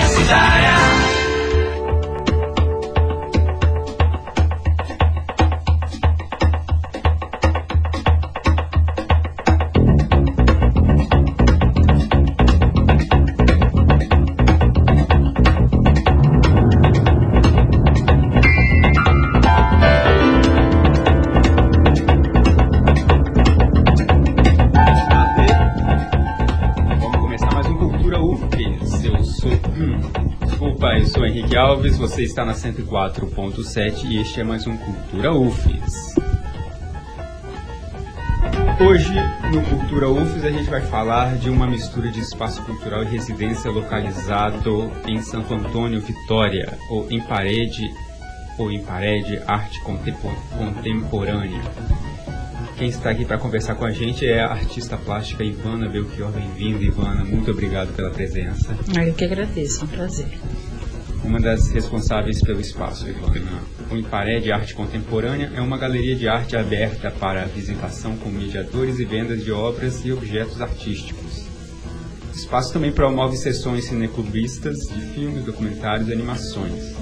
Universitária. Você está na 104.7 e este é mais um Cultura UFES. Hoje, no Cultura UFES, a gente vai falar de uma mistura de espaço cultural e residência localizado em Santo Antônio, Vitória, ou em parede, ou em parede, arte contemporânea. Quem está aqui para conversar com a gente é a artista plástica Ivana Belchior. Bem-vinda, Ivana. Muito obrigado pela presença. Eu que agradeço, é um prazer uma das responsáveis pelo espaço, Ivana. O Imparé de Arte Contemporânea é uma galeria de arte aberta para visitação com mediadores e vendas de obras e objetos artísticos. O espaço também promove sessões cineclubistas de filmes, documentários e animações.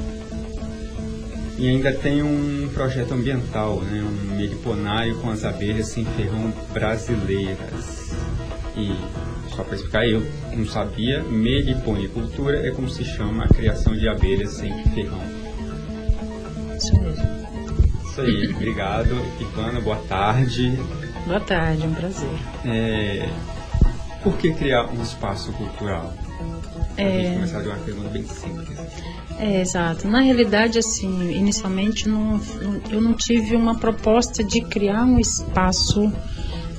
E ainda tem um projeto ambiental, né, um meliponário com as abelhas sem ferrão brasileiras. E só para explicar, eu não sabia, meliponicultura é como se chama a criação de abelhas sem ferrão. Isso mesmo. Isso aí, obrigado. Ivana, boa tarde. Boa tarde, um prazer. É, por que criar um espaço cultural? É... gente começar de uma pergunta bem simples. É, exato. Na realidade, assim, inicialmente não, eu não tive uma proposta de criar um espaço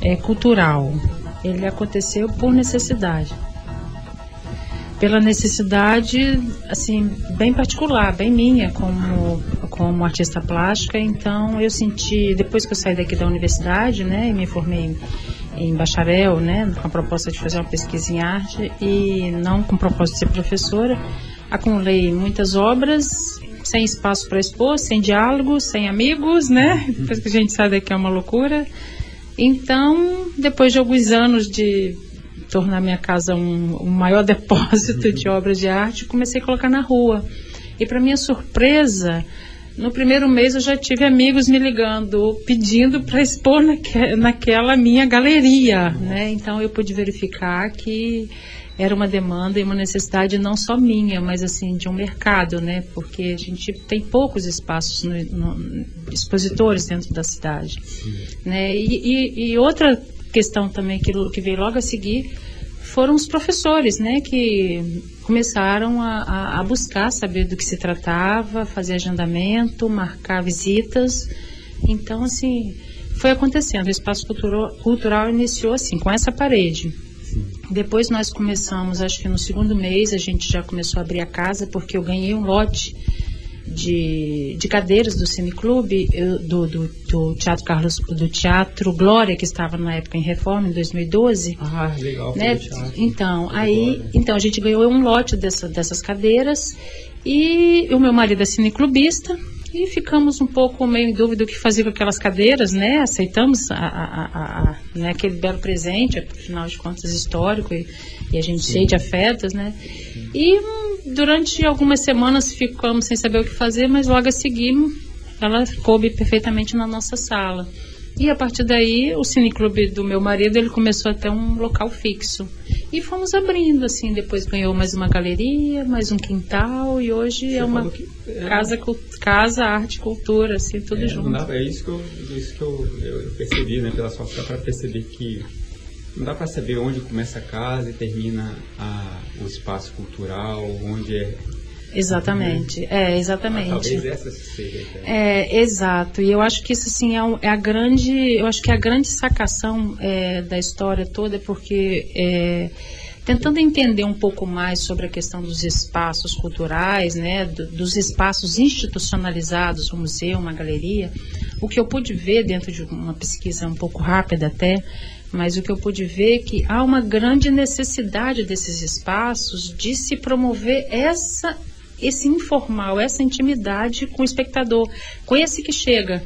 é, cultural ele aconteceu por necessidade. Pela necessidade, assim, bem particular, bem minha, como, como artista plástica. Então, eu senti, depois que eu saí daqui da universidade, né, e me formei em bacharel, né, com a proposta de fazer uma pesquisa em arte e não com propósito de ser professora, acumulei muitas obras sem espaço para expor, sem diálogo, sem amigos, né? Depois que a gente sai daqui é uma loucura. Então, depois de alguns anos de tornar minha casa um, um maior depósito de obras de arte, comecei a colocar na rua. E para minha surpresa, no primeiro mês eu já tive amigos me ligando, pedindo para expor naque, naquela minha galeria, né? Então eu pude verificar que era uma demanda e uma necessidade não só minha, mas assim de um mercado, né? Porque a gente tem poucos espaços no, no, expositores dentro da cidade, né? E, e, e, outra questão também que, que veio logo a seguir foram os professores, né? Que começaram a, a buscar saber do que se tratava, fazer agendamento, marcar visitas. Então, assim, foi acontecendo. O espaço cultural, cultural iniciou assim, com essa parede depois nós começamos, acho que no segundo mês a gente já começou a abrir a casa, porque eu ganhei um lote de, de cadeiras do Cineclube, do, do, do, Teatro Carlos, do Teatro Glória, que estava na época em reforma, em 2012. Ah, legal. Né? Então, aí, então a gente ganhou um lote dessa, dessas cadeiras e o meu marido é cineclubista, e ficamos um pouco meio em dúvida o que fazer com aquelas cadeiras, né? Aceitamos a, a, a, né, aquele belo presente, afinal de contas histórico, e, e a gente Sim. cheio de afetos, né? E hum, durante algumas semanas ficamos sem saber o que fazer, mas logo a seguir ela coube perfeitamente na nossa sala. E a partir daí, o cineclube do meu marido, ele começou a ter um local fixo. E fomos abrindo, assim, depois ganhou mais uma galeria, mais um quintal, e hoje Você é uma é... casa, casa, arte, cultura, assim, tudo é, junto. Dá, é isso que eu, isso que eu, eu percebi, né, pela sua fala, para perceber que não dá para saber onde começa a casa e termina a, o espaço cultural, onde é Exatamente, é, exatamente. Ah, talvez essa seja. É, exato. E eu acho que isso assim é, é, a grande, eu acho que a grande sacação é, da história toda é porque é, tentando entender um pouco mais sobre a questão dos espaços culturais, né, do, dos espaços institucionalizados, um museu, uma galeria, o que eu pude ver dentro de uma pesquisa um pouco rápida até, mas o que eu pude ver é que há uma grande necessidade desses espaços de se promover essa esse informal, essa intimidade com o espectador, com esse que chega.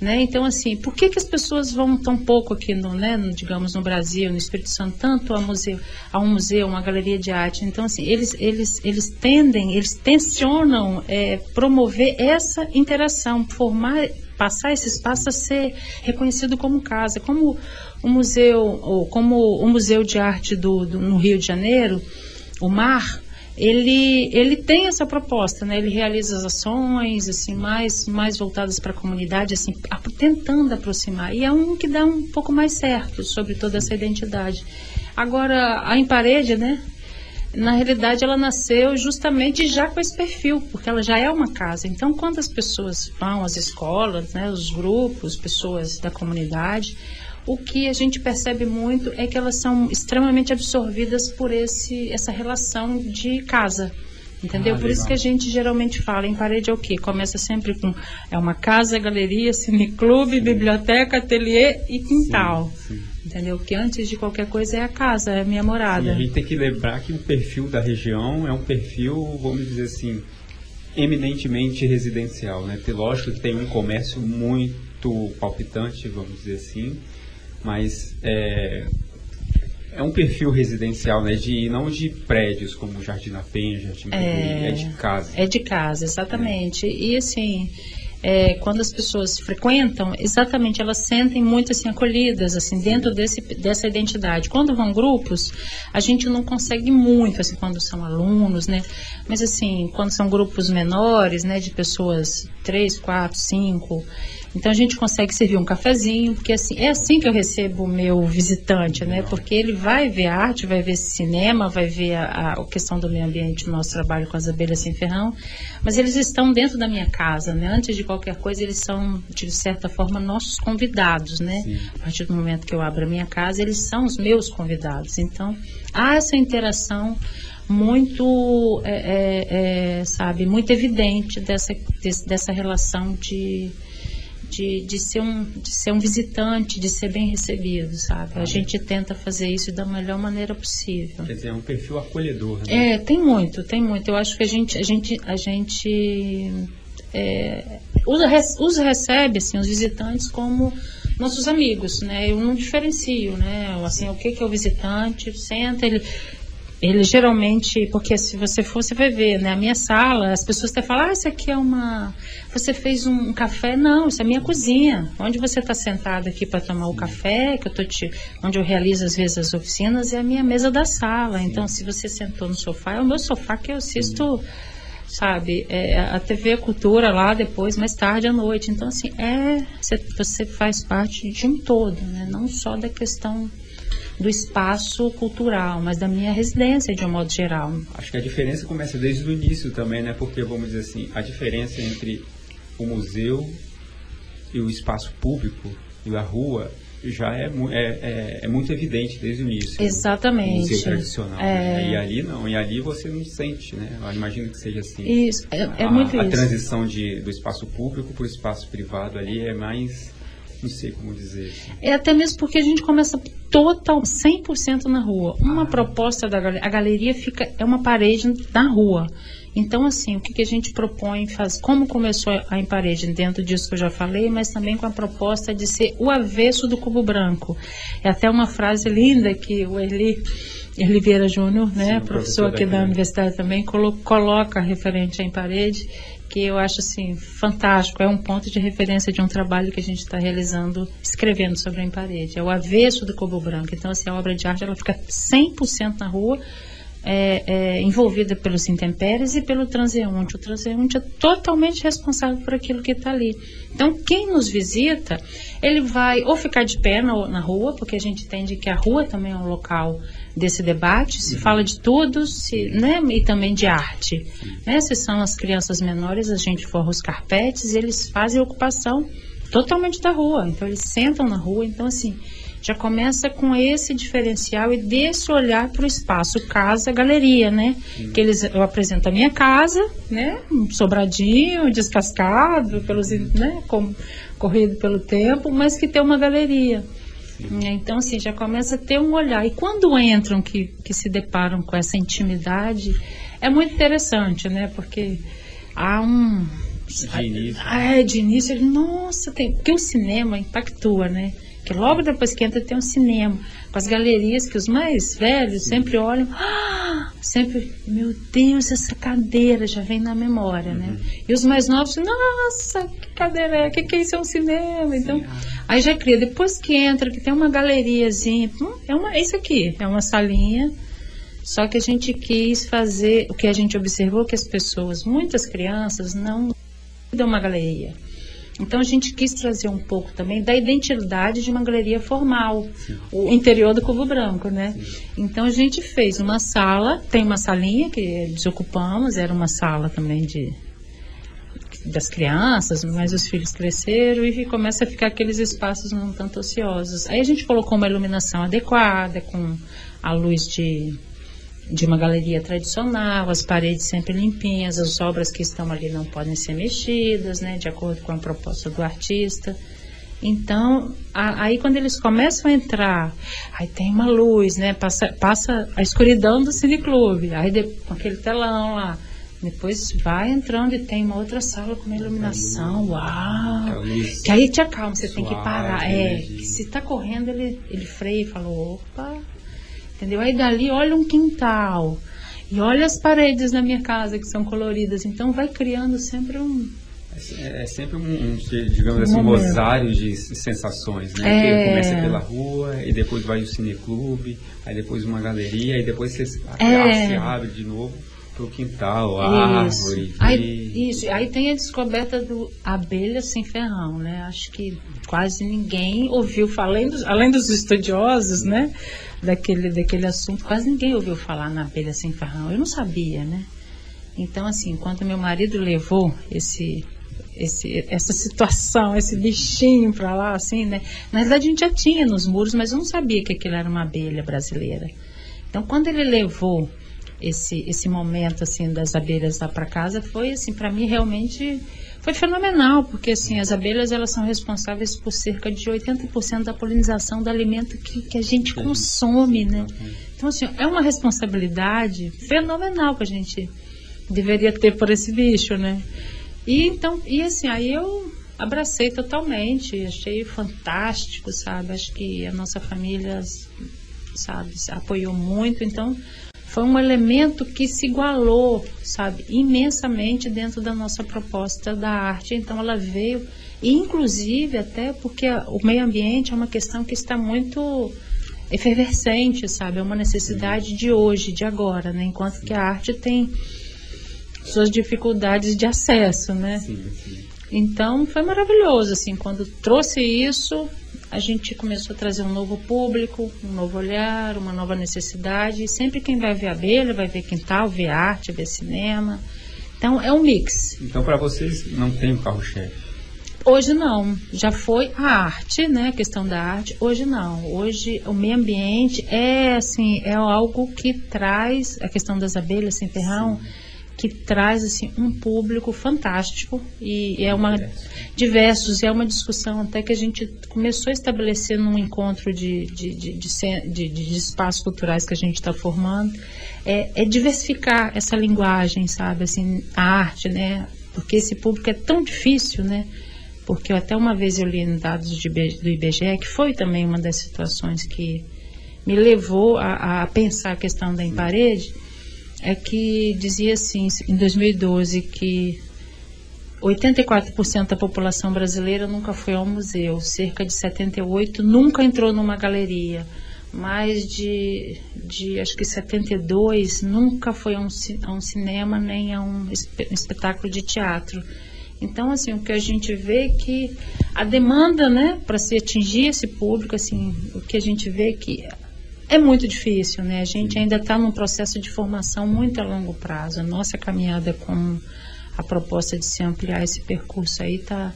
Né? Então, assim, por que, que as pessoas vão tão pouco aqui, no, né, no, digamos, no Brasil, no Espírito Santo, tanto a, museu, a um museu, uma galeria de arte? Então, assim, eles, eles, eles tendem, eles tensionam é, promover essa interação, formar, passar esse espaço a ser reconhecido como casa. Como o museu, ou como o Museu de Arte do, do no Rio de Janeiro, o MAR, ele, ele tem essa proposta, né? Ele realiza as ações assim mais mais voltadas para a comunidade, assim, tentando aproximar. E é um que dá um pouco mais certo sobre toda essa identidade. Agora a em parede, né? Na realidade, ela nasceu justamente já com esse perfil, porque ela já é uma casa. Então, quando as pessoas vão às escolas, né, os grupos, pessoas da comunidade, o que a gente percebe muito é que elas são extremamente absorvidas por esse, essa relação de casa. Entendeu? Ah, por isso que a gente geralmente fala em parede é o quê? Começa sempre com é uma casa, galeria, cineclube, biblioteca, ateliê e quintal. Sim, sim. Entendeu? Que antes de qualquer coisa é a casa, é a minha morada. Sim, a gente tem que lembrar que o perfil da região é um perfil, vamos dizer assim, eminentemente residencial, né? Lógico que tem um comércio muito palpitante, vamos dizer assim, mas é, é um perfil residencial, né? De, não de prédios como Jardim da Penha, Jardim é, é de casa. É de casa, exatamente. É. E assim, é, quando as pessoas frequentam, exatamente, elas sentem muito assim acolhidas, assim, dentro desse, dessa identidade. Quando vão grupos, a gente não consegue muito, assim, quando são alunos, né? Mas assim, quando são grupos menores, né, de pessoas três, quatro, cinco, então a gente consegue servir um cafezinho, porque assim, é assim que eu recebo o meu visitante, né? Porque ele vai ver arte, vai ver cinema, vai ver a, a questão do meio ambiente no nosso trabalho com as abelhas sem ferrão, mas eles estão dentro da minha casa, né? Antes de qualquer coisa, eles são, de certa forma, nossos convidados, né? Sim. A partir do momento que eu abro a minha casa, eles são os meus convidados. Então, há essa interação muito, é, é, é, sabe, muito evidente dessa, dessa relação de de, de, ser um, de ser um visitante, de ser bem recebido, sabe? Ah, a gente tenta fazer isso da melhor maneira possível. Quer dizer, é um perfil acolhedor, né? É, tem muito, tem muito. Eu acho que a gente, a gente, a gente é, os, os recebe, assim, os visitantes como nossos amigos, né? Eu não diferencio, né? Assim, o que, que é o visitante? Senta, ele ele geralmente, porque se você for, você vai ver, né? A minha sala, as pessoas até falam, ah, isso aqui é uma. Você fez um café? Não, isso é minha cozinha. Onde você está sentado aqui para tomar o café, que eu tô te. onde eu realizo às vezes as oficinas, é a minha mesa da sala. Então, se você sentou no sofá, é o meu sofá que eu assisto. Sabe, é, a TV Cultura lá depois, mais tarde à noite. Então, assim, é. Você, você faz parte de um todo, né? Não só da questão do espaço cultural, mas da minha residência de um modo geral. Acho que a diferença começa desde o início também, né? Porque, vamos dizer assim, a diferença entre o museu e o espaço público e a rua já é, é, é, é, muito evidente desde o início. Exatamente. Museu tradicional. É... Né? E ali não, e ali você não sente, né? Eu imagino que seja assim. Isso, é, é a, muito a isso. A transição de, do espaço público para o espaço privado ali é mais não sei como dizer. É até mesmo porque a gente começa total, 100% na rua. Uma ah. proposta da galeria, a galeria fica, é uma parede na rua. Então, assim, o que, que a gente propõe, faz, como começou a em parede, dentro disso que eu já falei, mas também com a proposta de ser o avesso do cubo branco. É até uma frase linda que o Eli, Eli Vieira Júnior, né, Sim, professor aqui da universidade também, colo, coloca referente à em parede, que eu acho assim fantástico, é um ponto de referência de um trabalho que a gente está realizando, escrevendo sobre a parede. É o avesso do Cobo Branco. Então, assim, a obra de arte ela fica 100% na rua, é, é, envolvida pelos intempéries e pelo transeunte. O transeunte é totalmente responsável por aquilo que está ali. Então, quem nos visita, ele vai ou ficar de pé na, na rua, porque a gente entende que a rua também é um local desse debate, se fala de tudo, se, né, e também de arte. Né? Se são as crianças menores, a gente forra os carpetes eles fazem ocupação totalmente da rua. Então eles sentam na rua, então assim, já começa com esse diferencial e desse olhar para o espaço casa galeria, né? Que eles eu apresento a minha casa, né? Um sobradinho, descascado pelos, né? Com, corrido pelo tempo, mas que tem uma galeria. Então, assim, já começa a ter um olhar. E quando entram que, que se deparam com essa intimidade, é muito interessante, né? Porque há um, De início. Ah, é, de início, nossa, tem. Porque o cinema impactua, né? Que logo depois que entra tem um cinema, com as galerias que os mais velhos sempre olham, ah, sempre, meu Deus, essa cadeira já vem na memória, né? uhum. né? E os mais novos, nossa, que cadeira é? O que, que é isso? É um cinema? Então, Sim. aí já cria. Depois que entra, que tem uma galeriazinha, hum, é, uma, é isso aqui, é uma salinha. Só que a gente quis fazer, o que a gente observou que as pessoas, muitas crianças, não dão uma galeria. Então a gente quis trazer um pouco também da identidade de uma galeria formal, Sim. o interior do Cubo Branco, né? Sim. Então a gente fez uma sala, tem uma salinha que desocupamos, era uma sala também de das crianças, mas os filhos cresceram e começa a ficar aqueles espaços um tanto ociosos. Aí a gente colocou uma iluminação adequada, com a luz de de uma galeria tradicional, as paredes sempre limpinhas, as obras que estão ali não podem ser mexidas, né, de acordo com a proposta do artista. Então, a, aí quando eles começam a entrar, aí tem uma luz, né, passa, passa a escuridão do cineclube, aí de, com aquele telão lá, depois vai entrando e tem uma outra sala com uma iluminação, uau! Que aí te acalma, você tem que parar. É, que se tá correndo, ele, ele freia e fala, opa, entendeu? Aí dali olha um quintal e olha as paredes da minha casa que são coloridas, então vai criando sempre um é, é sempre um, um digamos um assim, rosário de sensações, né? É... Começa pela rua e depois vai o cineclube, aí depois uma galeria e depois você é... se abre de novo pro quintal, a isso. árvore. Aí, isso, aí tem a descoberta do abelha sem ferrão, né? Acho que quase ninguém ouviu além dos, além dos estudiosos, né? Daquele, daquele assunto, quase ninguém ouviu falar na abelha sem ferrão. Eu não sabia, né? Então, assim, enquanto meu marido levou esse, esse, essa situação, esse bichinho para lá, assim, né? Na verdade, a gente já tinha nos muros, mas eu não sabia que aquilo era uma abelha brasileira. Então, quando ele levou esse, esse momento assim das abelhas lá para casa foi assim para mim realmente foi fenomenal porque assim as abelhas elas são responsáveis por cerca de 80% da polinização do alimento que, que a gente consome né? então assim é uma responsabilidade fenomenal que a gente deveria ter por esse bicho né? E então e assim aí eu abracei totalmente achei fantástico sabe? Acho que a nossa família sabe apoiou muito então foi um elemento que se igualou, sabe, imensamente dentro da nossa proposta da arte. Então ela veio, inclusive até porque o meio ambiente é uma questão que está muito efervescente, sabe, é uma necessidade de hoje, de agora, né? Enquanto que a arte tem suas dificuldades de acesso, né? Sim, sim. Então foi maravilhoso, assim, quando trouxe isso, a gente começou a trazer um novo público, um novo olhar, uma nova necessidade. E sempre quem vai ver abelha vai ver quintal, ver arte, ver cinema. Então é um mix. Então para vocês não tem um carro-chefe? Hoje não, já foi a arte, né? A questão da arte. Hoje não. Hoje o meio ambiente é assim, é algo que traz a questão das abelhas sem ferrão. Sim que traz assim um público fantástico e é uma diversos é uma discussão até que a gente começou a estabelecer num encontro de, de, de, de, de espaços culturais que a gente está formando é, é, diversificar essa linguagem sabe assim a arte né porque esse público é tão difícil né porque até uma vez eu li em dados do IBGE que foi também uma das situações que me levou a, a pensar a questão da em parede é que dizia assim, em 2012, que 84% da população brasileira nunca foi ao museu, cerca de 78% nunca entrou numa galeria, mais de, de acho que 72 nunca foi a um, a um cinema nem a um espetáculo de teatro. Então, assim, o que a gente vê é que a demanda, né, para se atingir esse público, assim, o que a gente vê é que é muito difícil, né? A gente ainda está num processo de formação muito a longo prazo. A nossa caminhada com a proposta de se ampliar esse percurso aí está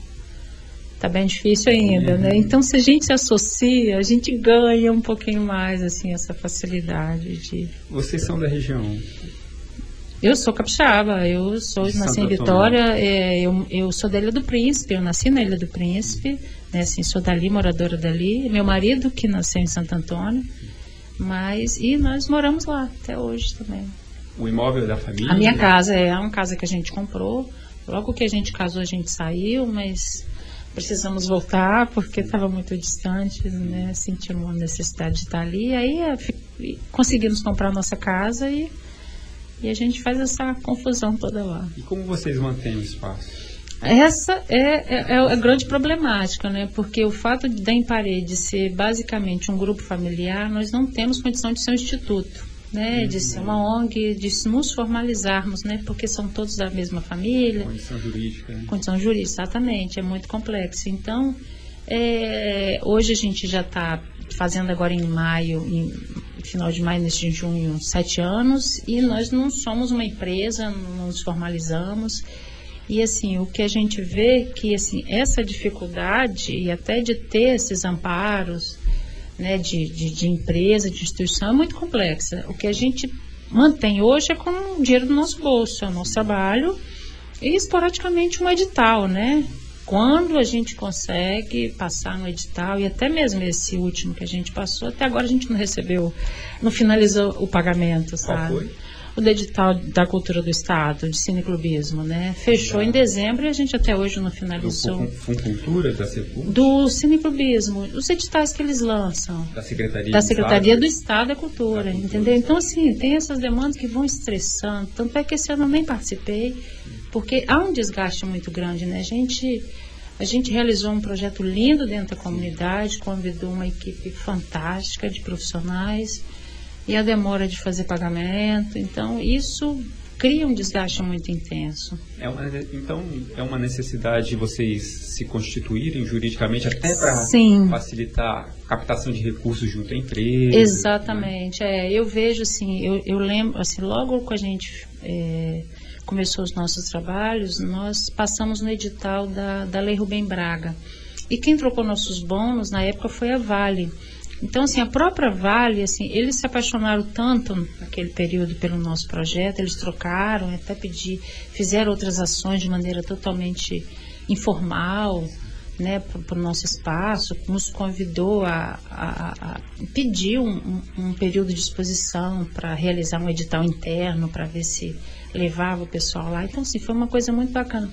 tá bem difícil ainda, né? Então, se a gente se associa, a gente ganha um pouquinho mais, assim, essa facilidade de... Vocês são da região? Eu sou capixaba, eu sou, nasci em Vitória, é, eu, eu sou da Ilha do Príncipe, eu nasci na Ilha do Príncipe, né, assim, sou dali, moradora dali. Meu marido, que nasceu em Santo Antônio, mas, e nós moramos lá até hoje também. O imóvel da família? A minha casa é uma casa que a gente comprou Logo que a gente casou, a gente saiu, mas precisamos voltar porque estava muito distante, né? Sentimos uma necessidade de estar ali. Aí é, conseguimos comprar nossa casa e, e a gente faz essa confusão toda lá. E como vocês mantêm o espaço? Essa é, é, é, a grande problemática, né? Porque o fato de em parede ser basicamente um grupo familiar, nós não temos condição de ser um instituto, né? Uhum. De ser uma ONG, de nos formalizarmos, né? Porque são todos da mesma família. Condição jurídica. Né? Condição jurídica, exatamente. É muito complexo. Então, é, hoje a gente já está fazendo agora em maio, em final de maio, neste junho, sete anos, e nós não somos uma empresa, não nos formalizamos. E assim, o que a gente vê que assim, essa dificuldade e até de ter esses amparos né, de, de, de empresa, de instituição, é muito complexa. O que a gente mantém hoje é com o dinheiro do nosso bolso, é o nosso trabalho e esporadicamente um edital, né? Quando a gente consegue passar no edital, e até mesmo esse último que a gente passou, até agora a gente não recebeu, não finalizou o pagamento, sabe? Qual foi? O edital da cultura do Estado, de cineclubismo, né? Fechou em dezembro e a gente até hoje não finalizou. Do Funcultura, da CEPUM? Do cineclubismo, os editais que eles lançam. Da Secretaria, da Secretaria do Estado da Cultura, da Cultura, entendeu? Então, assim, tem essas demandas que vão estressando. Tanto é que esse ano eu nem participei, porque há um desgaste muito grande, né? A gente... A gente realizou um projeto lindo dentro da comunidade, convidou uma equipe fantástica de profissionais, e a demora de fazer pagamento. Então, isso cria um desgaste muito intenso. É uma, então, é uma necessidade de vocês se constituírem juridicamente até para facilitar a captação de recursos junto à empresa? Exatamente. Né? É, eu vejo assim, eu, eu, lembro, assim, logo que a gente é, começou os nossos trabalhos, nós passamos no edital da, da Lei Rubem Braga. E quem trocou nossos bônus na época foi a Vale. Então, assim, a própria Vale, assim, eles se apaixonaram tanto naquele período pelo nosso projeto, eles trocaram, até pedir, fizeram outras ações de maneira totalmente informal, né, para o nosso espaço, nos convidou a, a, a pedir um, um, período de exposição para realizar um edital interno, para ver se levava o pessoal lá. Então, assim, foi uma coisa muito bacana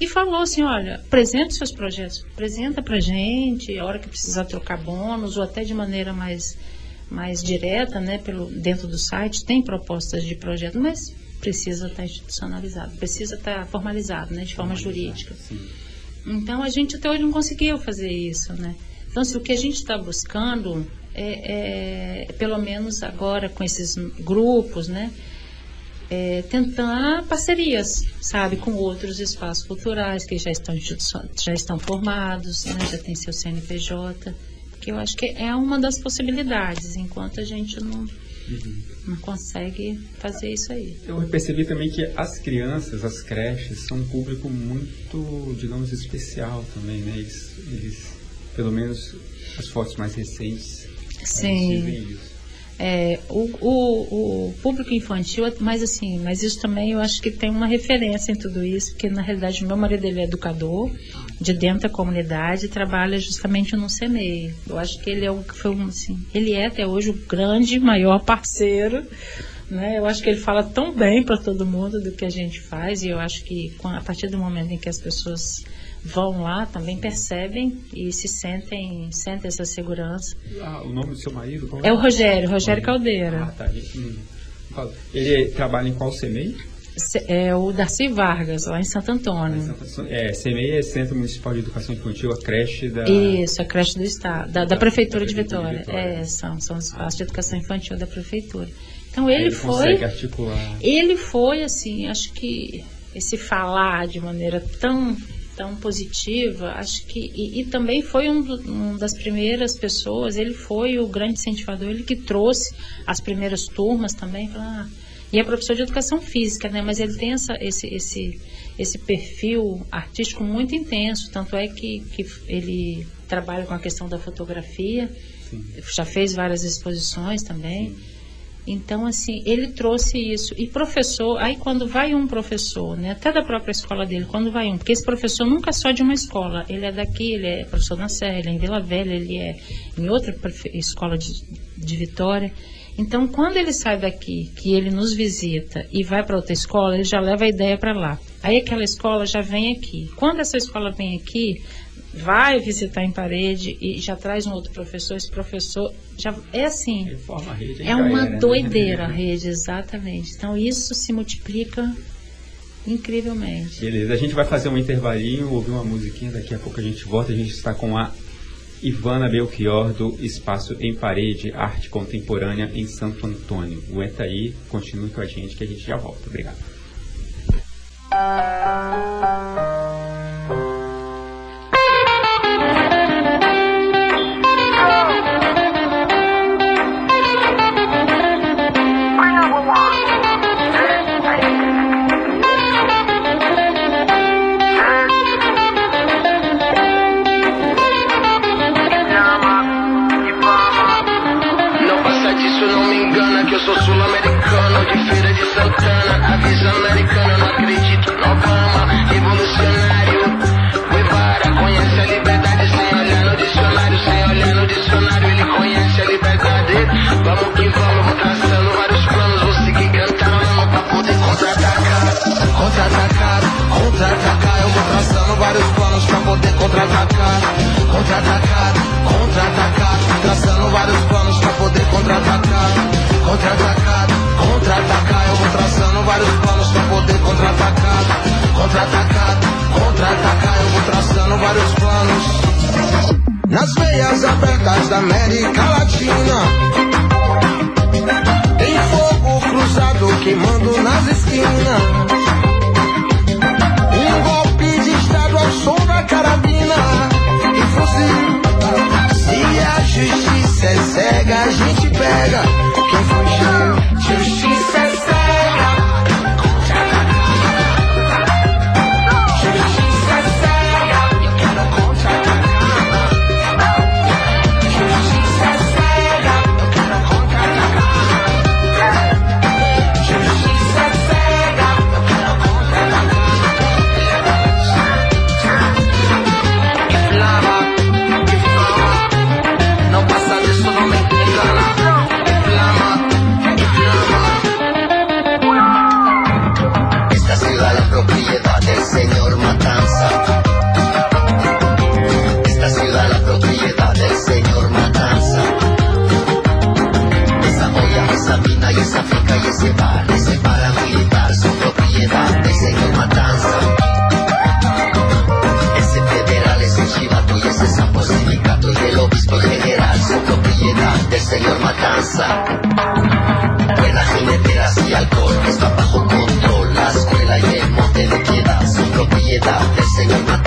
e falou assim, olha, apresente seus projetos, apresenta pra gente, a hora que precisar trocar bônus, ou até de maneira mais, mais direta, né, pelo, dentro do site, tem propostas de projeto, mas precisa estar institucionalizado, precisa estar formalizado, né, de forma jurídica. Sim. Então, a gente até hoje não conseguiu fazer isso, né. Então, se o que a gente está buscando é, é, pelo menos agora com esses grupos, né, é, tentar parcerias, sabe, com outros espaços culturais que já estão, já estão formados, né, já tem seu CNPJ, que eu acho que é uma das possibilidades, enquanto a gente não, uhum. não consegue fazer isso aí. Eu percebi também que as crianças, as creches, são um público muito, digamos, especial também, né? Eles, eles pelo menos as fotos mais recentes, Sim. isso é, o, o, o, público infantil, mas assim, mas isso também eu acho que tem uma referência em tudo isso, porque na realidade o meu marido ele é educador de dentro da comunidade trabalha justamente no CMEI. Eu acho que ele é o foi um, assim, ele é até hoje o grande maior parceiro né? Eu acho que ele fala tão bem para todo mundo do que a gente faz e eu acho que a partir do momento em que as pessoas vão lá também percebem e se sentem, sentem essa segurança. Ah, o nome do seu marido? É? é? o Rogério, Rogério Caldeira. Ah, tá. Hum. Ele trabalha em qual CMEI? É o Darcy Vargas, lá em Santo Antônio. É, CMEI é Centro Municipal de Educação Infantil, a creche da... Isso, a creche do Estado, da, da, da Prefeitura, da de, Vitória. de Vitória. É, são, são os espaços ah. de educação infantil da Prefeitura. Então ele, ele foi... articular. Ele foi, assim, acho que esse falar de maneira tão tão positiva, acho que e, e também foi um, um, das primeiras pessoas, ele foi o grande incentivador, ele que trouxe as primeiras turmas também, ah, e é professor de educação física, né? Mas ele tem essa, esse, esse, esse perfil artístico muito intenso, tanto é que, que ele trabalha com a questão da fotografia, Sim. já fez várias exposições também. Sim. Então, assim, ele trouxe isso. E professor, aí quando vai um professor, né, até da própria escola dele, quando vai um, porque esse professor nunca é só de uma escola, ele é daqui, ele é professor na Sé, ele é em Vila Velha, ele é em outra escola de, de Vitória. Então, quando ele sai daqui, que ele nos visita e vai para outra escola, ele já leva a ideia para lá. Aí aquela escola já vem aqui. Quando essa escola vem aqui, vai visitar em parede e já traz um outro professor, esse professor já é assim. Rede, é uma era, né? doideira né? a rede, exatamente. Então isso se multiplica incrivelmente. Beleza, a gente vai fazer um intervalinho, ouvir uma musiquinha, daqui a pouco a gente volta, a gente está com a Ivana Belchior, do Espaço em Parede, Arte Contemporânea em Santo Antônio. Aguenta aí, continue com a gente que a gente já volta. Obrigado. Contra-atacado, contra-atacado Traçando vários planos pra poder contra-atacar. Contra-atacado, contra-atacar. Eu vou traçando vários planos pra poder contra-atacar. Contra-atacado, contra-atacar. Eu vou traçando vários planos. Nas veias abertas da América Latina. Tem fogo cruzado queimando nas esquinas. cega, a gente pega. matanza. Buena jineteras y alcohol, está bajo control. La escuela y el mote de queda son propiedad del señor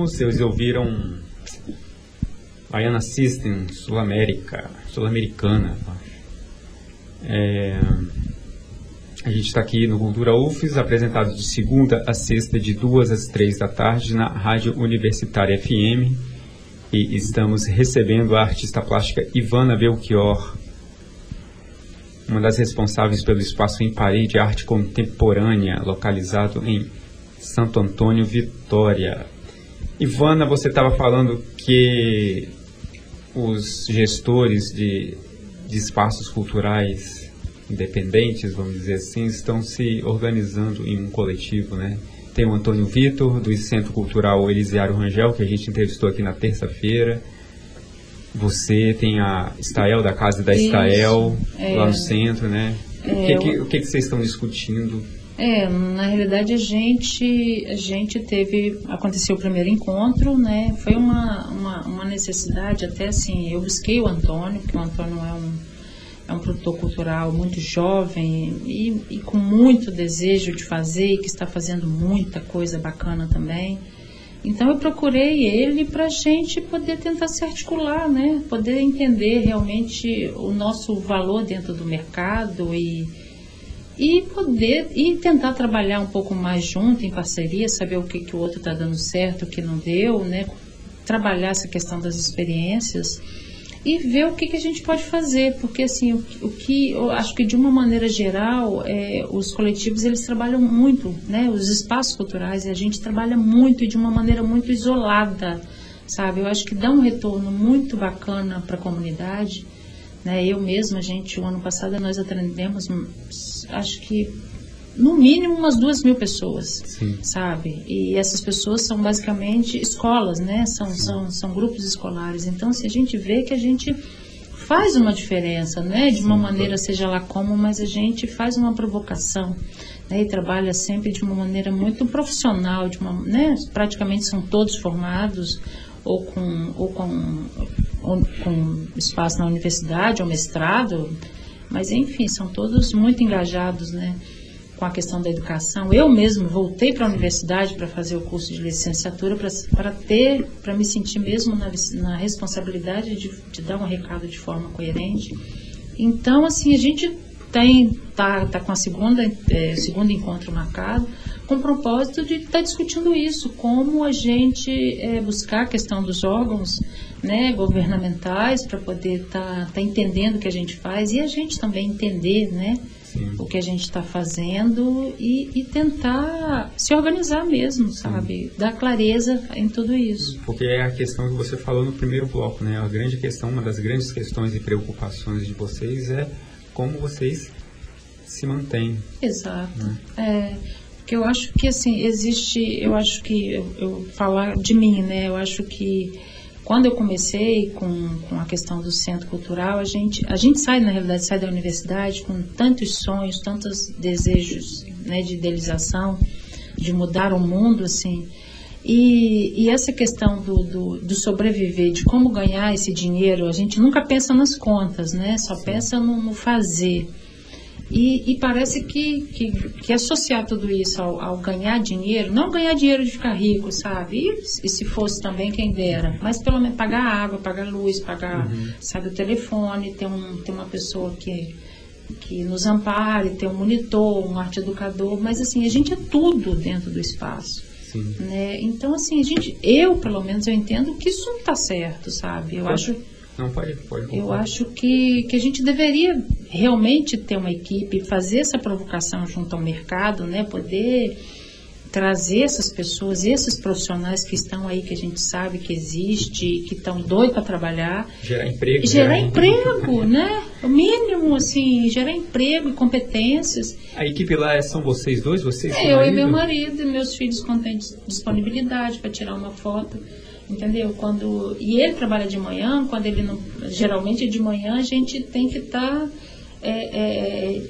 vocês ouviram Baiana System, Sul-América, Sul-Americana. É, a gente está aqui no Cultura UFES, apresentado de segunda a sexta, de duas às três da tarde, na Rádio Universitária FM. E estamos recebendo a artista plástica Ivana Belchior. uma das responsáveis pelo espaço em Parede Arte Contemporânea, localizado em Santo Antônio, Vitória. Ivana, você estava falando que os gestores de, de espaços culturais independentes, vamos dizer assim, estão se organizando em um coletivo, né? Tem o Antônio Vitor, do Centro Cultural Elisiário Rangel, que a gente entrevistou aqui na terça-feira. Você tem a Estael, da Casa da Estael, é, lá no centro, né? É, o, que, que, o que, que vocês estão discutindo? É, na realidade a gente, a gente teve, aconteceu o primeiro encontro, né? Foi uma, uma, uma necessidade, até assim, eu busquei o Antônio, porque o Antônio é um, é um produtor cultural muito jovem e, e com muito desejo de fazer que está fazendo muita coisa bacana também. Então eu procurei ele para a gente poder tentar se articular, né? Poder entender realmente o nosso valor dentro do mercado e, e poder e tentar trabalhar um pouco mais junto, em parceria, saber o que, que o outro está dando certo, o que não deu, né? Trabalhar essa questão das experiências e ver o que, que a gente pode fazer, porque assim, o, o que eu acho que de uma maneira geral, é, os coletivos eles trabalham muito, né, os espaços culturais, a gente trabalha muito e de uma maneira muito isolada, sabe? Eu acho que dá um retorno muito bacana para a comunidade, né? Eu mesma, a gente, o ano passado nós atendemos, acho que no mínimo umas duas mil pessoas, Sim. sabe? E essas pessoas são basicamente escolas, né? São, são, são grupos escolares. Então, se a gente vê que a gente faz uma diferença, né? De uma Sim, maneira, seja lá como, mas a gente faz uma provocação. Né, e trabalha sempre de uma maneira muito profissional, de uma, né, praticamente são todos formados ou com, ou com, com espaço na universidade ou mestrado, mas enfim, são todos muito engajados, né? com a questão da educação. Eu mesmo voltei para a universidade para fazer o curso de licenciatura para ter, para me sentir mesmo na, na responsabilidade de, de, dar um recado de forma coerente. Então, assim, a gente tem tá, tá com a segunda é, segundo encontro marcado com o propósito de estar tá discutindo isso, como a gente é, buscar a questão dos órgãos né, governamentais para poder estar tá, tá entendendo o que a gente faz e a gente também entender, né? Sim. o que a gente está fazendo e, e, tentar se organizar mesmo, sabe? Sim. Dar clareza em tudo isso. Porque é a questão que você falou no primeiro bloco, né? A grande questão, uma das grandes questões e preocupações de vocês é como vocês se mantêm. Exato. Né? É, porque eu acho que assim existe, eu acho que eu, eu falar de mim, né? Eu acho que quando eu comecei com, com a questão do centro cultural, a gente, a gente sai, na realidade, sai da universidade com tantos sonhos, tantos desejos né, de idealização, de mudar o mundo, assim. E, e essa questão do, do, do, sobreviver, de como ganhar esse dinheiro, a gente nunca pensa nas contas, né? Só pensa no, no fazer. E, e parece que, que, que, associar tudo isso ao, ao, ganhar dinheiro, não ganhar dinheiro de ficar rico, sabe? E, e, se fosse também quem dera, mas pelo menos pagar água, pagar luz, pagar, uhum. sabe, o telefone, ter, um, ter uma pessoa que, que nos ampare, ter um monitor, um arte educador, mas assim, a gente é tudo dentro do espaço. Né? Então, assim, a gente, eu pelo menos eu entendo que isso não está certo, sabe? Eu acho não, pode, pode. Eu acho que, que a gente deveria realmente ter uma equipe, fazer essa provocação junto ao mercado, né? Poder trazer essas pessoas, esses profissionais que estão aí, que a gente sabe que existe, que estão doidos para trabalhar. Gerar emprego. Gerar, gerar emprego, né? O mínimo, assim, gerar emprego e competências. A equipe lá são vocês dois? Vocês? É, eu marido? e meu marido e meus filhos quando têm disponibilidade para tirar uma foto entendeu? Quando e ele trabalha de manhã, quando ele não, geralmente de manhã a gente tem que estar tá, é, é,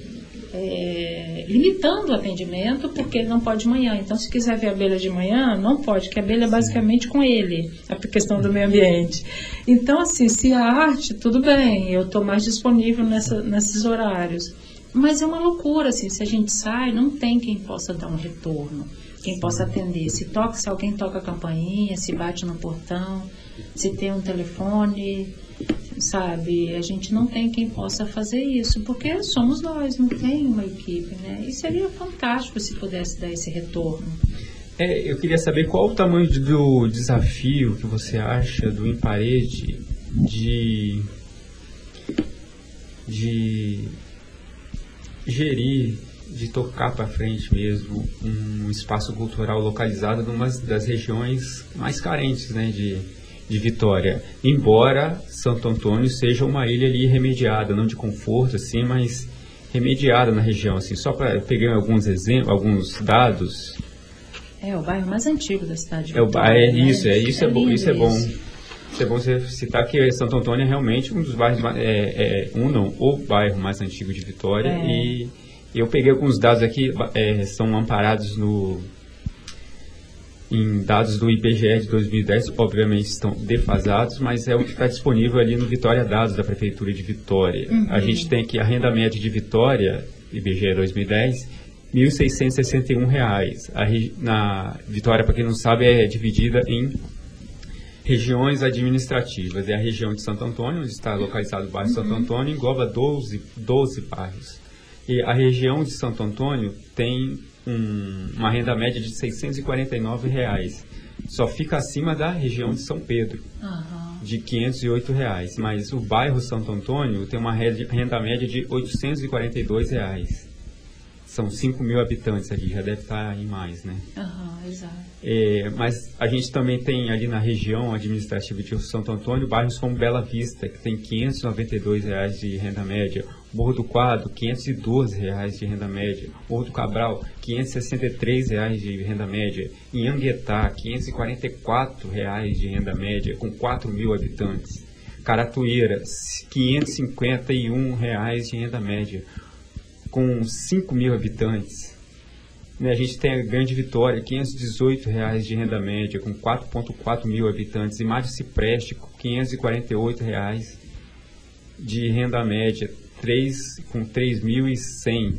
é, limitando o atendimento porque ele não pode de manhã. Então, se quiser ver a abelha de manhã, não pode, porque a abelha é basicamente com ele, a questão do meio ambiente. Então, assim, se a arte, tudo bem, eu estou mais disponível nessa, nesses horários. Mas é uma loucura, assim, se a gente sai, não tem quem possa dar um retorno quem possa atender. Se toca, se alguém toca a campainha, se bate no portão, se tem um telefone, sabe? A gente não tem quem possa fazer isso, porque somos nós, não tem uma equipe, né? E seria fantástico se pudesse dar esse retorno. É, eu queria saber qual o tamanho do desafio que você acha do Emparede de, de gerir, de tocar para frente mesmo um espaço cultural localizado numa das regiões mais carentes né, de, de Vitória. Embora Santo Antônio seja uma ilha ali remediada, não de conforto assim, mas remediada na região. Assim, só para peguei alguns exemplos, alguns dados. É o bairro mais antigo da cidade. É, o, Vitória, é né? isso, é isso é, é bom, isso é bom. Isso é bom você citar que Santo Antônio é realmente um dos bairros, é, é, um não, o bairro mais antigo de Vitória. É. E eu peguei alguns dados aqui, é, são amparados no em dados do IBGE de 2010, obviamente estão defasados, mas é o que está disponível ali no Vitória Dados da Prefeitura de Vitória. Uhum. A gente tem aqui a renda média de Vitória, IBGE 2010, R$ 1.661. A, na Vitória, para quem não sabe, é dividida em regiões administrativas. É a região de Santo Antônio, onde está localizado o bairro uhum. Santo Antônio, engloba 12, 12 bairros. E a região de Santo Antônio tem um, uma renda média de 649 reais. Só fica acima da região de São Pedro, uhum. de 508 reais. Mas o bairro Santo Antônio tem uma renda média de 842 reais. São 5 mil habitantes ali, já deve estar em mais, né? Uhum, exato. É, mas a gente também tem ali na região administrativa de Santo Antônio bairros como Bela Vista, que tem 592 reais de renda média, Morro do Quadro, 512 reais de renda média, Morro do Cabral, 563 reais de renda média, Anguetá, 544 reais de renda média, com 4 mil habitantes. Caratuíra, 551 reais de renda média com 5 mil habitantes. Né, a gente tem a Grande Vitória, 518 reais de renda média, com 4,4 mil habitantes. E Mário Cipreste, 548 reais de renda média, 3, com 3.100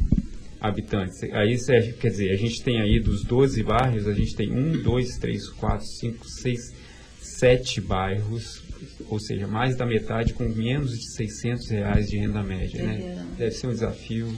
habitantes. Aí, quer dizer, a gente tem aí dos 12 bairros, a gente tem 1, 2, 3, 4, 5, 6, 7 bairros ou seja, mais da metade com menos de 600 reais de renda média, né? Deve ser um desafio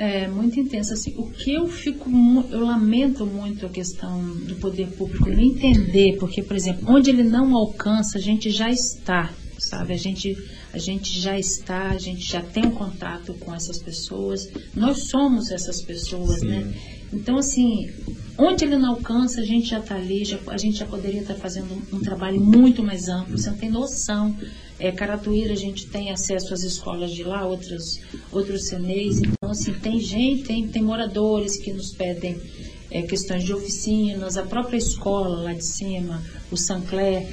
é muito intensa. Assim, o que eu fico, eu lamento muito a questão do poder público não entender, porque, por exemplo, onde ele não alcança, a gente já está, sabe? A gente, a gente já está, a gente já tem um contato com essas pessoas, nós somos essas pessoas? Sim. né? Então, assim, onde ele não alcança, a gente já está ali, já, a gente já poderia estar tá fazendo um, um, trabalho muito mais amplo, você não tem noção. É, Caratuíra, a gente tem acesso às escolas de lá, outros, outros CNEs, então, assim, tem gente, tem, tem moradores que nos pedem é, questões de oficinas, a própria escola lá de cima, o Sancler,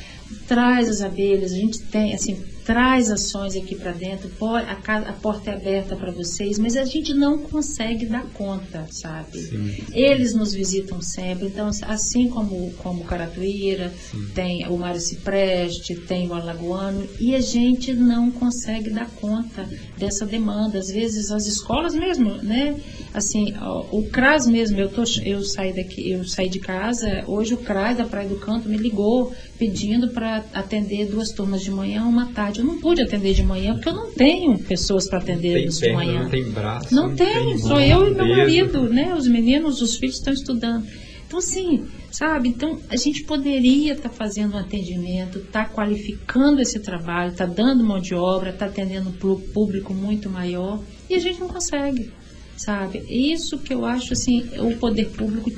traz as abelhas, a gente tem, assim, traz ações aqui para dentro, a, porta é aberta para vocês, mas a gente não consegue dar conta, sabe? Sim. Eles nos visitam sempre, então assim como como Caratuíra, Sim. tem o Mário Cipreste, tem o Alagoano, e a gente não consegue dar conta dessa demanda. Às vezes as escolas mesmo, né? Assim, o, o CRAS mesmo, eu, tô, eu saí daqui, eu saí de casa, hoje o CRAS da Praia do Canto me ligou pedindo para atender duas turmas de manhã, uma tarde eu não pude atender de manhã porque eu não tenho pessoas para atender de manhã. Não tem braço. Não, não tem, sou eu e meu marido, né? Os meninos, os filhos estão estudando. Então, assim, sabe? Então, a gente poderia estar tá fazendo um atendimento, estar tá qualificando esse trabalho, estar tá dando mão de obra, estar tá atendendo um público muito maior e a gente não consegue, sabe? Isso que eu acho, assim, o poder público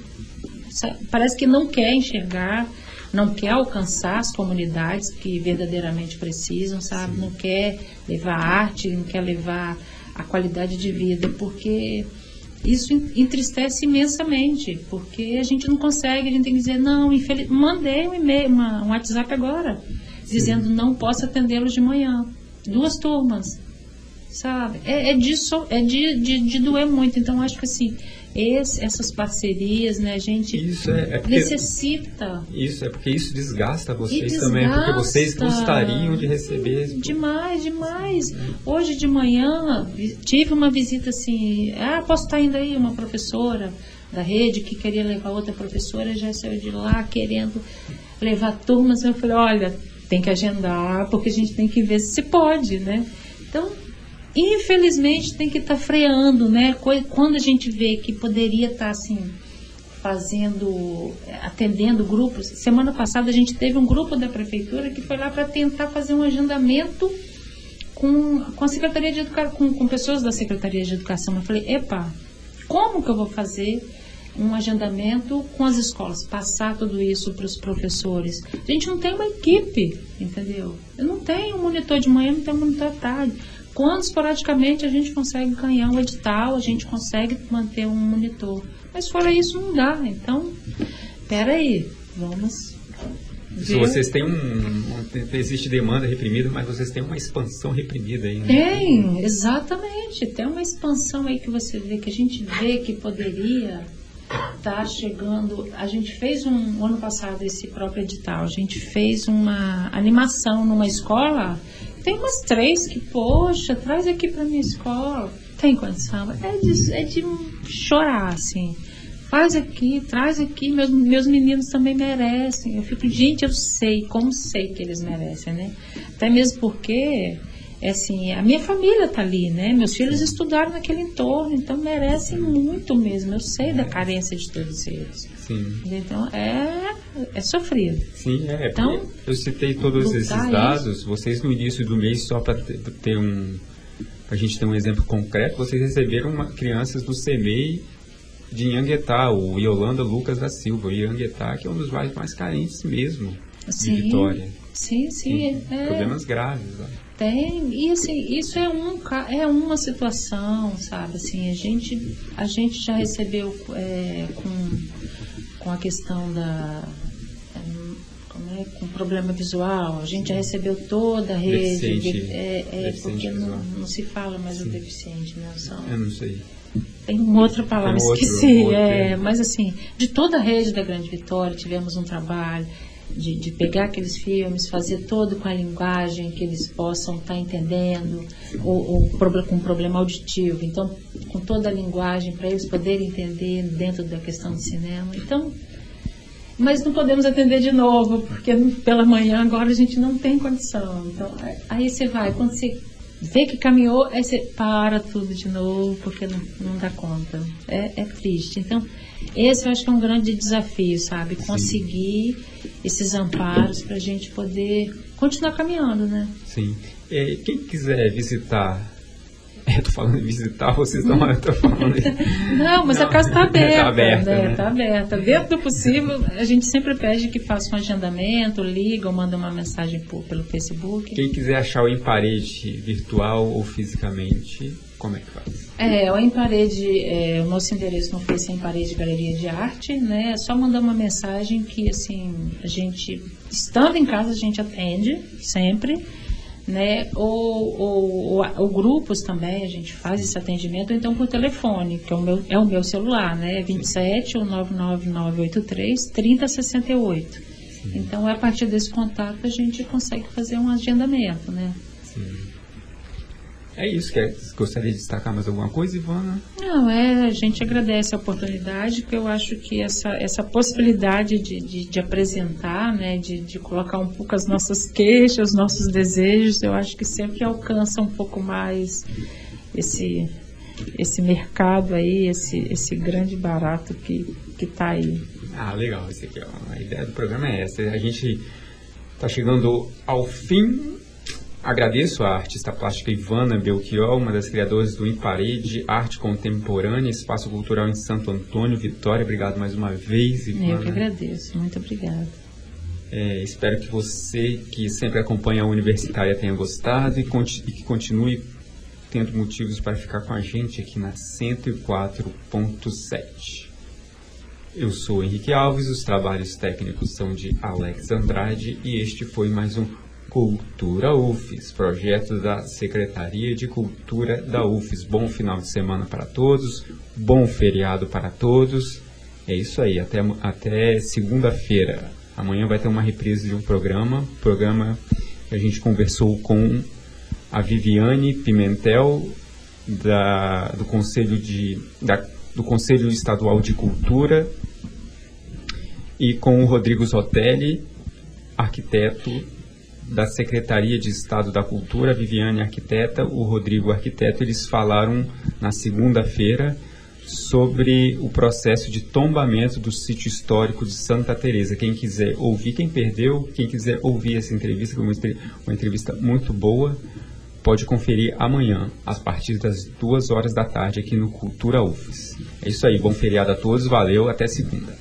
sabe, parece que não quer enxergar, não quer alcançar as comunidades que verdadeiramente precisam, sabe? Sim. Não quer levar arte, não quer levar a qualidade de vida, porque isso entristece imensamente, porque a gente não consegue, a gente tem que dizer, não, infeliz... mandei um e-mail, uma, um WhatsApp agora, Sim. dizendo não posso atendê-los de manhã. Duas turmas, sabe? É, é disso, é de, de, de doer muito. Então, acho que assim, esse, essas parcerias, né, a gente isso é, é porque, necessita. Isso é porque isso desgasta vocês desgasta, também, porque vocês gostariam de receber. Demais, demais. Hoje de manhã tive uma visita assim, ah, posso estar indo aí, uma professora da rede que queria levar outra professora, já saiu de lá querendo levar turmas. Eu falei, olha, tem que agendar, porque a gente tem que ver se pode, né? Então, infelizmente tem que estar tá freando, né? Quando a gente vê que poderia estar tá, assim fazendo, atendendo grupos. Semana passada a gente teve um grupo da prefeitura que foi lá para tentar fazer um agendamento com, com a Secretaria de Educação, com, com pessoas da Secretaria de Educação. Eu falei, epa, como que eu vou fazer um agendamento com as escolas, passar tudo isso para os professores. A gente não tem uma equipe, entendeu? Eu não tenho um monitor de manhã, não tenho um monitor à tarde. Quando esporadicamente a gente consegue ganhar um edital, a gente consegue manter um monitor. Mas fora isso não dá. Então, peraí, vamos se vocês têm um, um, Existe demanda reprimida, mas vocês têm uma expansão reprimida aí. Né? Tem, exatamente. Tem uma expansão aí que você vê, que a gente vê que poderia estar tá chegando. A gente fez um ano passado esse próprio edital. A gente fez uma animação numa escola. Tem umas três que, poxa, traz aqui para minha escola. Tem condição. É de, é de chorar, assim. Faz aqui, traz aqui, meus, meus meninos também merecem. Eu fico, gente, eu sei, como sei que eles merecem, né? Até mesmo porque, é assim, a minha família tá ali, né? Meus filhos estudaram naquele entorno, então merecem muito mesmo. Eu sei da carência de todos eles. Sim. Então, é, é sofrido. Sim, é. Então, eu citei todos esses dados, vocês no início do mês, só para ter, um... Para a gente ter um exemplo concreto, vocês receberam uma, crianças do CEMEI de Inhanguetá, o Yolanda Lucas da Silva. Inhanguetá, que é um dos bairros mais carentes mesmo sim, de Vitória. Sim, sim. É, problemas graves. Né? Tem, e assim, isso é, um, é uma situação, sabe? Assim, a gente, a gente já recebeu é, com, com a questão da é, com problema visual, a gente já recebeu toda a rede. Deficiente, é, é porque não, não, se fala mais Sim. o deficiente, né? São, Eu não sei. Tem uma outra palavra, um esqueci. Outro, é, mas assim, de toda a rede da Grande Vitória, tivemos um trabalho de, de pegar aqueles filmes, fazer todo com a linguagem que eles possam estar tá entendendo, ou, ou com problema auditivo. Então, com toda a linguagem para eles poderem entender dentro da questão do cinema. Então, mas não podemos atender de novo, porque pela manhã agora a gente não tem condição. Então, aí você vai, quando você vê que caminhou, aí você para tudo de novo, porque não, não dá conta. É, é triste. Então, esse eu acho que é um grande desafio, sabe? Conseguir Sim. esses amparos para a gente poder continuar caminhando, né? Sim. É, quem quiser visitar eu tô falando de visitar, vocês estão falando. Não, mas Não, a casa está aberta. Está aberta. Né? Né? Tá aberta. Dentro do possível, a gente sempre pede que faça um agendamento, liga ou manda uma mensagem por, pelo Facebook. Quem quiser achar o Em Parede virtual ou fisicamente, como é que faz? É, o Em Parede, é, o nosso endereço no Face é Em Parede Galeria de Arte, né? É só mandar uma mensagem que, assim, a gente, estando em casa, a gente atende sempre né? Ou, ou, ou, grupos também, a gente faz esse atendimento, ou então por telefone, que é o meu, é o meu celular, né? 27 ou 99983 3068. Sim. Então, a partir desse contato, a gente consegue fazer um agendamento, né? Sim. É isso, que gostaria de destacar mais alguma coisa, Ivana? Não, é, a gente agradece a oportunidade, porque eu acho que essa, essa possibilidade de, de, de apresentar, né, de, de colocar um pouco as nossas queixas, os nossos desejos, eu acho que sempre alcança um pouco mais esse, esse mercado aí, esse, esse grande barato que está aí. Ah, legal, esse aqui, ó, a ideia do programa é essa. A gente está chegando ao fim Agradeço a artista plástica Ivana Belchior, uma das criadoras do Imparede Arte Contemporânea, Espaço Cultural em Santo Antônio, Vitória. Obrigado mais uma vez, Ivana. Eu que agradeço, muito obrigada. É, espero que você, que sempre acompanha a Universitária, tenha gostado e, e que continue tendo motivos para ficar com a gente aqui na 104.7. Eu sou Henrique Alves, os trabalhos técnicos são de Alex Andrade e este foi mais um Cultura UFES, projeto da Secretaria de Cultura da UFES. Bom final de semana para todos, bom feriado para todos. É isso aí, até, até segunda-feira. Amanhã vai ter uma reprise de um programa, programa que a gente conversou com a Viviane Pimentel, da, do, Conselho de, da, do Conselho Estadual de Cultura, e com o Rodrigo Zotelli, arquiteto da Secretaria de Estado da Cultura, Viviane Arquiteta, o Rodrigo Arquiteto, eles falaram na segunda-feira sobre o processo de tombamento do sítio histórico de Santa Teresa. Quem quiser ouvir, quem perdeu, quem quiser ouvir essa entrevista, foi uma entrevista muito boa pode conferir amanhã, a partir das duas horas da tarde, aqui no Cultura UFES. É isso aí, bom feriado a todos, valeu, até segunda.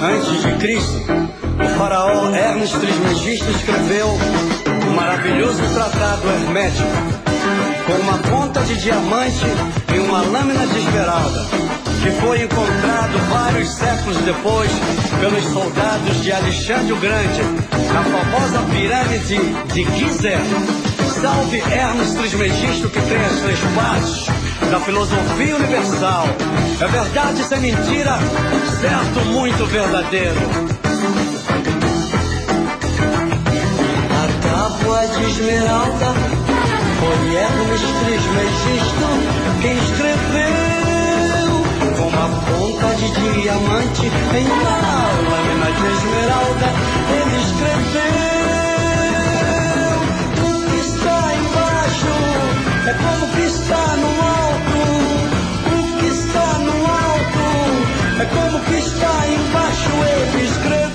Antes de Cristo, o faraó Hermes Trismegisto escreveu um maravilhoso tratado hermético com uma ponta de diamante e uma lâmina de esmeralda, que foi encontrado vários séculos depois pelos soldados de Alexandre o Grande, na famosa pirâmide de Gizé. Salve Hermes Trismegisto que tem as três partes da filosofia universal. É verdade sem mentira, certo, muito verdadeiro. A tábua de esmeralda foi Hermes Trismegisto quem escreveu com uma ponta de diamante em uma lâmina de esmeralda. Ele escreveu é como que está no alto. O que está no alto é como que está embaixo. Ele escreveu.